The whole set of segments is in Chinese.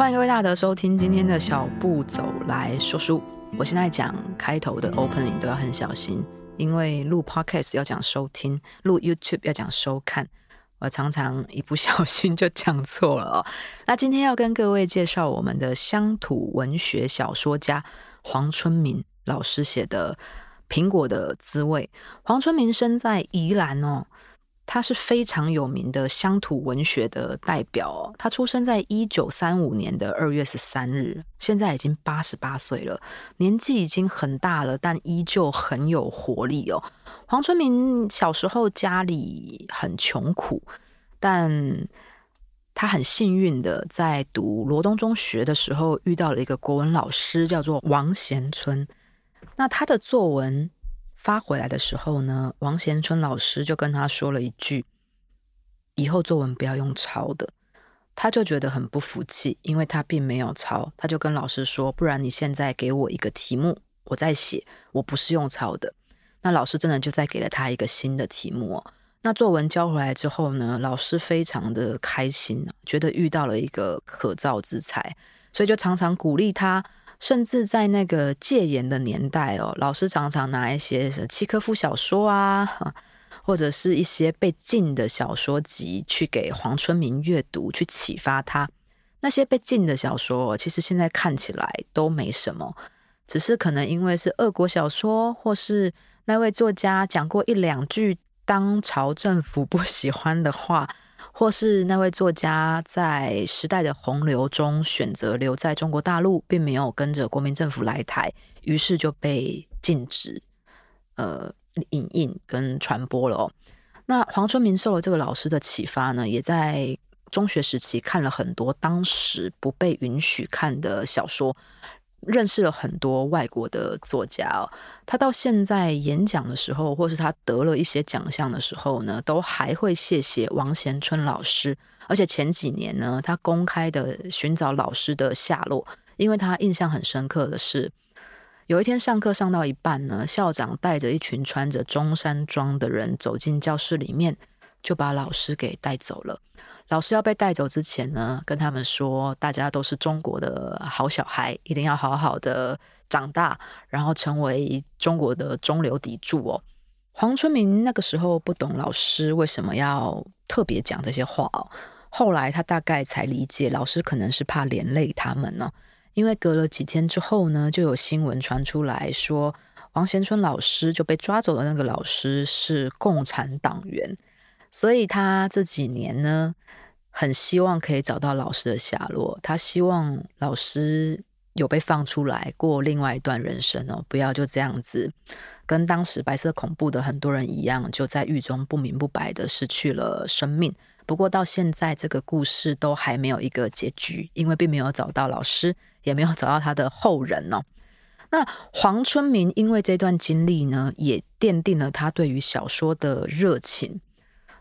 欢迎各位大德收听今天的小步走来说书。我现在讲开头的 opening 都要很小心，因为录 podcast 要讲收听，录 YouTube 要讲收看，我常常一不小心就讲错了哦。那今天要跟各位介绍我们的乡土文学小说家黄春明老师写的《苹果的滋味》。黄春明生在宜兰哦。他是非常有名的乡土文学的代表。他出生在一九三五年的二月十三日，现在已经八十八岁了，年纪已经很大了，但依旧很有活力哦。黄春明小时候家里很穷苦，但他很幸运的在读罗东中学的时候遇到了一个国文老师，叫做王贤春。那他的作文。发回来的时候呢，王贤春老师就跟他说了一句：“以后作文不要用抄的。”他就觉得很不服气，因为他并没有抄。他就跟老师说：“不然你现在给我一个题目，我再写。我不是用抄的。”那老师真的就再给了他一个新的题目。那作文交回来之后呢，老师非常的开心，觉得遇到了一个可造之才，所以就常常鼓励他。甚至在那个戒严的年代哦，老师常常拿一些契诃夫小说啊，或者是一些被禁的小说集去给黄春明阅读，去启发他。那些被禁的小说，其实现在看起来都没什么，只是可能因为是俄国小说，或是那位作家讲过一两句当朝政府不喜欢的话。或是那位作家在时代的洪流中选择留在中国大陆，并没有跟着国民政府来台，于是就被禁止呃影印跟传播了哦。那黄春明受了这个老师的启发呢，也在中学时期看了很多当时不被允许看的小说。认识了很多外国的作家哦，他到现在演讲的时候，或是他得了一些奖项的时候呢，都还会谢谢王贤春老师。而且前几年呢，他公开的寻找老师的下落，因为他印象很深刻的是，有一天上课上到一半呢，校长带着一群穿着中山装的人走进教室里面，就把老师给带走了。老师要被带走之前呢，跟他们说，大家都是中国的好小孩，一定要好好的长大，然后成为中国的中流砥柱哦。黄春明那个时候不懂老师为什么要特别讲这些话哦，后来他大概才理解，老师可能是怕连累他们呢。因为隔了几天之后呢，就有新闻传出来说，王贤春老师就被抓走的那个老师是共产党员，所以他这几年呢。很希望可以找到老师的下落，他希望老师有被放出来过另外一段人生哦，不要就这样子跟当时白色恐怖的很多人一样，就在狱中不明不白的失去了生命。不过到现在这个故事都还没有一个结局，因为并没有找到老师，也没有找到他的后人哦。那黄春明因为这段经历呢，也奠定了他对于小说的热情。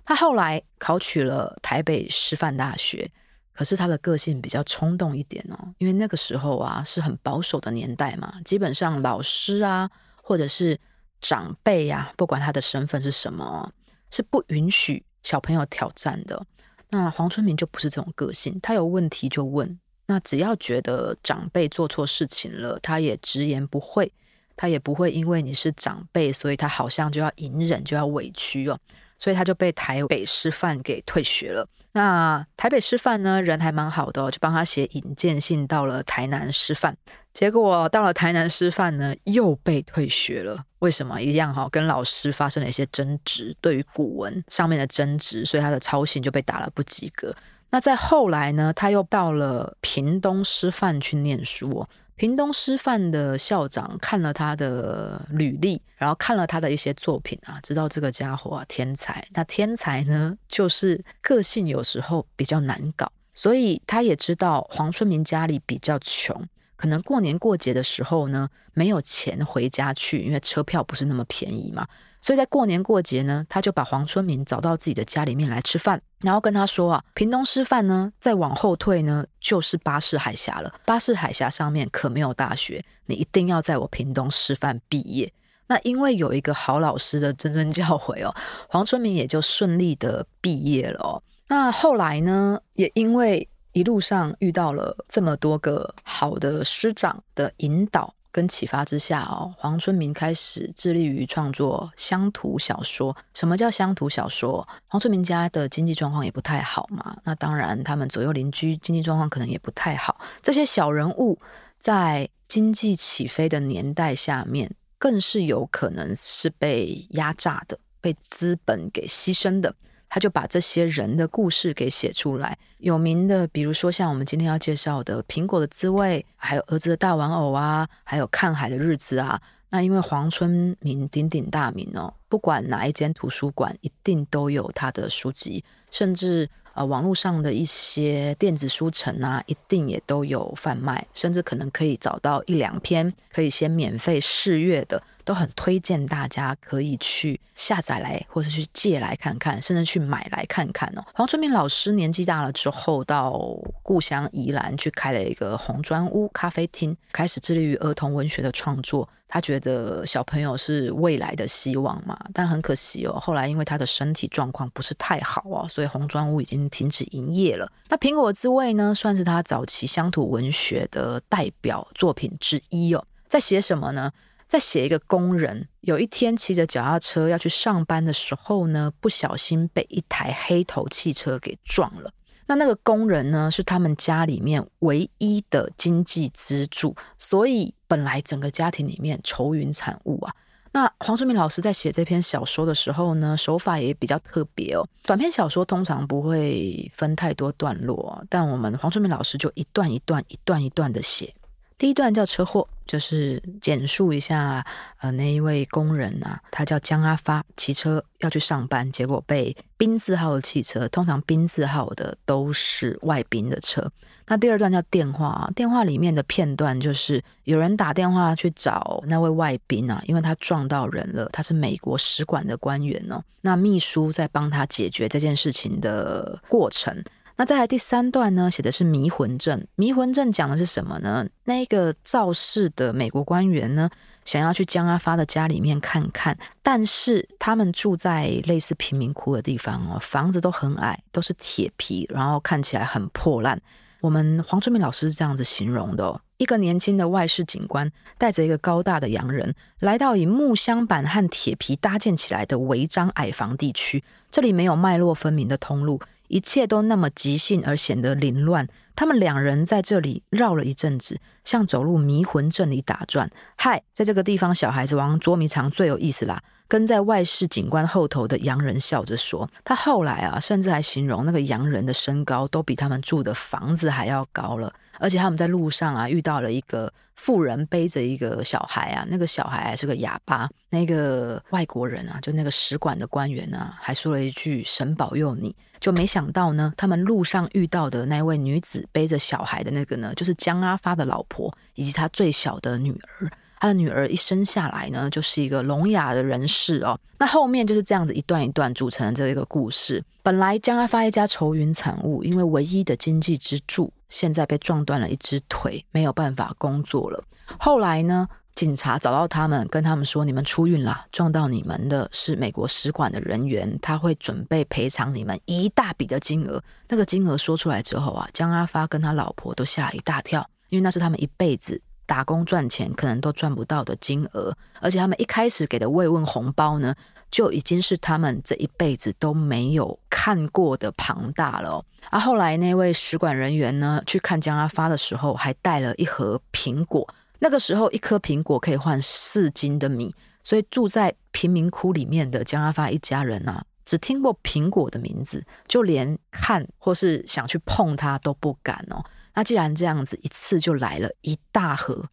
他后来考取了台北师范大学，可是他的个性比较冲动一点哦，因为那个时候啊是很保守的年代嘛，基本上老师啊或者是长辈呀、啊，不管他的身份是什么，是不允许小朋友挑战的。那黄春明就不是这种个性，他有问题就问，那只要觉得长辈做错事情了，他也直言不讳，他也不会因为你是长辈，所以他好像就要隐忍，就要委屈哦。所以他就被台北师范给退学了。那台北师范呢，人还蛮好的，就帮他写引荐信到了台南师范。结果到了台南师范呢，又被退学了。为什么？一样哈，跟老师发生了一些争执，对于古文上面的争执，所以他的操行就被打了不及格。那在后来呢，他又到了屏东师范去念书哦。屏东师范的校长看了他的履历，然后看了他的一些作品啊，知道这个家伙啊天才。那天才呢，就是个性有时候比较难搞，所以他也知道黄春明家里比较穷，可能过年过节的时候呢，没有钱回家去，因为车票不是那么便宜嘛。所以在过年过节呢，他就把黄春明找到自己的家里面来吃饭，然后跟他说啊，屏东师范呢，再往后退呢，就是巴士海峡了。巴士海峡上面可没有大学，你一定要在我屏东师范毕业。那因为有一个好老师的谆谆教诲哦，黄春明也就顺利的毕业了哦。那后来呢，也因为一路上遇到了这么多个好的师长的引导跟启发之下哦，黄春明开始致力于创作乡土小说。什么叫乡土小说？黄春明家的经济状况也不太好嘛，那当然他们左右邻居经济状况可能也不太好。这些小人物在经济起飞的年代下面，更是有可能是被压榨的，被资本给牺牲的。他就把这些人的故事给写出来，有名的，比如说像我们今天要介绍的《苹果的滋味》，还有《儿子的大玩偶》啊，还有《看海的日子》啊。那因为黄春明鼎鼎大名哦，不管哪一间图书馆，一定都有他的书籍，甚至。呃，网络上的一些电子书城啊，一定也都有贩卖，甚至可能可以找到一两篇可以先免费试阅的，都很推荐大家可以去下载来，或者去借来看看，甚至去买来看看哦。黄春明老师年纪大了之后，到故乡宜兰去开了一个红砖屋咖啡厅，开始致力于儿童文学的创作。他觉得小朋友是未来的希望嘛，但很可惜哦，后来因为他的身体状况不是太好哦，所以红砖屋已经停止营业了。那苹果滋味呢，算是他早期乡土文学的代表作品之一哦。在写什么呢？在写一个工人有一天骑着脚踏车要去上班的时候呢，不小心被一台黑头汽车给撞了。那那个工人呢，是他们家里面唯一的经济支柱，所以本来整个家庭里面愁云惨雾啊。那黄春明老师在写这篇小说的时候呢，手法也比较特别哦。短篇小说通常不会分太多段落，但我们黄春明老师就一段一段、一段一段的写。第一段叫车祸，就是简述一下，呃，那一位工人啊，他叫江阿发，骑车要去上班，结果被宾字号的汽车，通常宾字号的都是外宾的车。那第二段叫电话，电话里面的片段就是有人打电话去找那位外宾啊，因为他撞到人了，他是美国使馆的官员哦，那秘书在帮他解决这件事情的过程。那再来第三段呢，写的是迷魂阵。迷魂阵讲的是什么呢？那个肇事的美国官员呢，想要去江阿发的家里面看看，但是他们住在类似贫民窟的地方哦，房子都很矮，都是铁皮，然后看起来很破烂。我们黄春明老师是这样子形容的哦：一个年轻的外事警官带着一个高大的洋人，来到以木箱板和铁皮搭建起来的违章矮房地区，这里没有脉络分明的通路。一切都那么即兴而显得凌乱。他们两人在这里绕了一阵子，像走入迷魂阵里打转。嗨，在这个地方，小孩子玩捉迷藏最有意思啦。跟在外事警官后头的洋人笑着说：“他后来啊，甚至还形容那个洋人的身高都比他们住的房子还要高了。而且他们在路上啊，遇到了一个妇人背着一个小孩啊，那个小孩还是个哑巴。那个外国人啊，就那个使馆的官员啊，还说了一句‘神保佑你’。就没想到呢，他们路上遇到的那位女子背着小孩的那个呢，就是江阿发的老婆以及他最小的女儿。”他的女儿一生下来呢，就是一个聋哑的人士哦。那后面就是这样子一段一段组成的这一个故事。本来江阿发一家愁云惨雾，因为唯一的经济支柱现在被撞断了一只腿，没有办法工作了。后来呢，警察找到他们，跟他们说：“你们出运了，撞到你们的是美国使馆的人员，他会准备赔偿你们一大笔的金额。”那个金额说出来之后啊，江阿发跟他老婆都吓了一大跳，因为那是他们一辈子。打工赚钱可能都赚不到的金额，而且他们一开始给的慰问红包呢，就已经是他们这一辈子都没有看过的庞大了。而后来那位使馆人员呢，去看江阿发的时候，还带了一盒苹果。那个时候一颗苹果可以换四斤的米，所以住在贫民窟里面的江阿发一家人啊，只听过苹果的名字，就连看或是想去碰它都不敢哦。那既然这样子，一次就来了一大盒，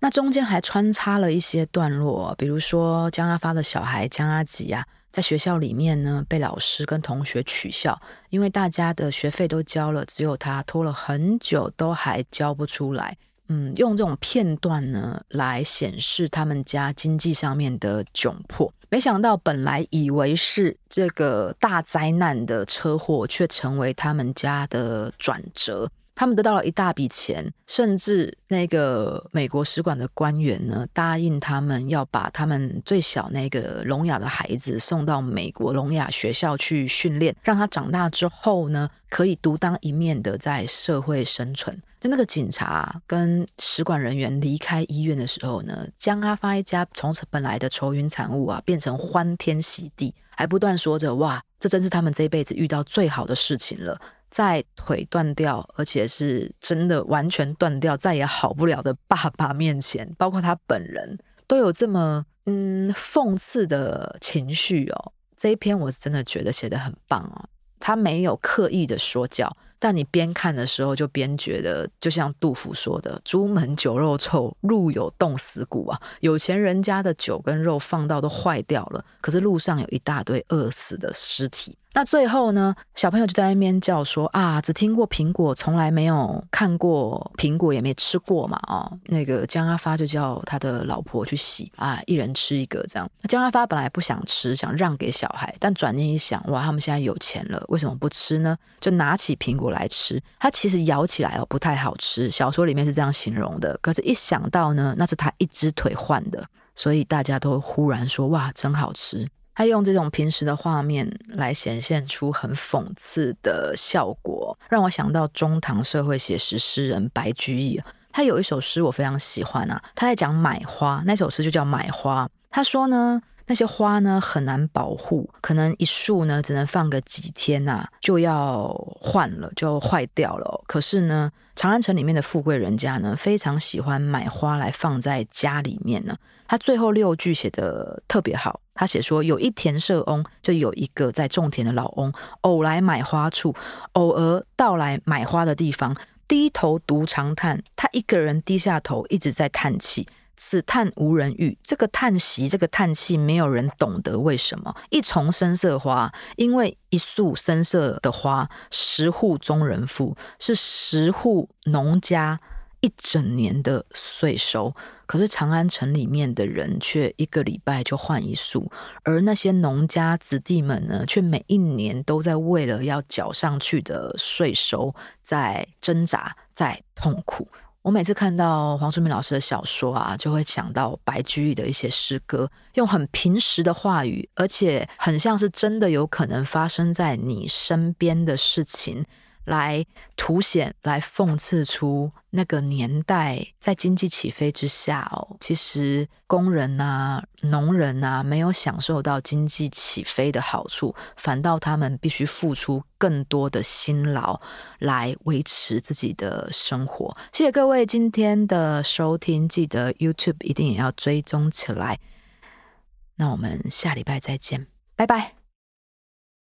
那中间还穿插了一些段落，比如说江阿发的小孩江阿吉啊，在学校里面呢被老师跟同学取笑，因为大家的学费都交了，只有他拖了很久都还交不出来。嗯，用这种片段呢来显示他们家经济上面的窘迫。没想到本来以为是这个大灾难的车祸，却成为他们家的转折。他们得到了一大笔钱，甚至那个美国使馆的官员呢，答应他们要把他们最小那个聋哑的孩子送到美国聋哑学校去训练，让他长大之后呢，可以独当一面的在社会生存。就那个警察跟使馆人员离开医院的时候呢，江阿发一家从本来的愁云惨雾啊，变成欢天喜地，还不断说着：“哇，这真是他们这一辈子遇到最好的事情了。”在腿断掉，而且是真的完全断掉，再也好不了的爸爸面前，包括他本人都有这么嗯讽刺的情绪哦。这一篇我真的觉得写得很棒哦，他没有刻意的说教。但你边看的时候，就边觉得，就像杜甫说的：“朱门酒肉臭，路有冻死骨啊！有钱人家的酒跟肉放到都坏掉了，可是路上有一大堆饿死的尸体。”那最后呢，小朋友就在那边叫说：“啊，只听过苹果，从来没有看过苹果，也没吃过嘛！”哦，那个江阿发就叫他的老婆去洗啊，一人吃一个这样。那江阿发本来不想吃，想让给小孩，但转念一想，哇，他们现在有钱了，为什么不吃呢？就拿起苹果来吃，它其实咬起来哦不太好吃，小说里面是这样形容的。可是，一想到呢，那是他一只腿换的，所以大家都忽然说哇，真好吃。他用这种平时的画面来显现出很讽刺的效果，让我想到中唐社会写实诗人白居易，他有一首诗我非常喜欢啊，他在讲买花，那首诗就叫《买花》。他说呢。那些花呢，很难保护，可能一束呢只能放个几天呐、就要换了，就坏掉了。可是呢，长安城里面的富贵人家呢，非常喜欢买花来放在家里面呢。他最后六句写得特别好，他写说：有一田舍翁，就有一个在种田的老翁，偶来买花处，偶尔到来买花的地方，低头独长叹，他一个人低下头，一直在叹气。此叹无人遇，这个叹息，这个叹气，没有人懂得为什么。一丛深色花，因为一束深色的花，十户中人富，是十户农家一整年的税收。可是长安城里面的人却一个礼拜就换一束，而那些农家子弟们呢，却每一年都在为了要缴上去的税收，在挣扎，在痛苦。我每次看到黄书明老师的小说啊，就会想到白居易的一些诗歌，用很平实的话语，而且很像是真的有可能发生在你身边的事情。来凸显、来讽刺出那个年代在经济起飞之下哦，其实工人呐、农人呐，没有享受到经济起飞的好处，反倒他们必须付出更多的辛劳来维持自己的生活。谢谢各位今天的收听，记得 YouTube 一定也要追踪起来。那我们下礼拜再见，拜拜。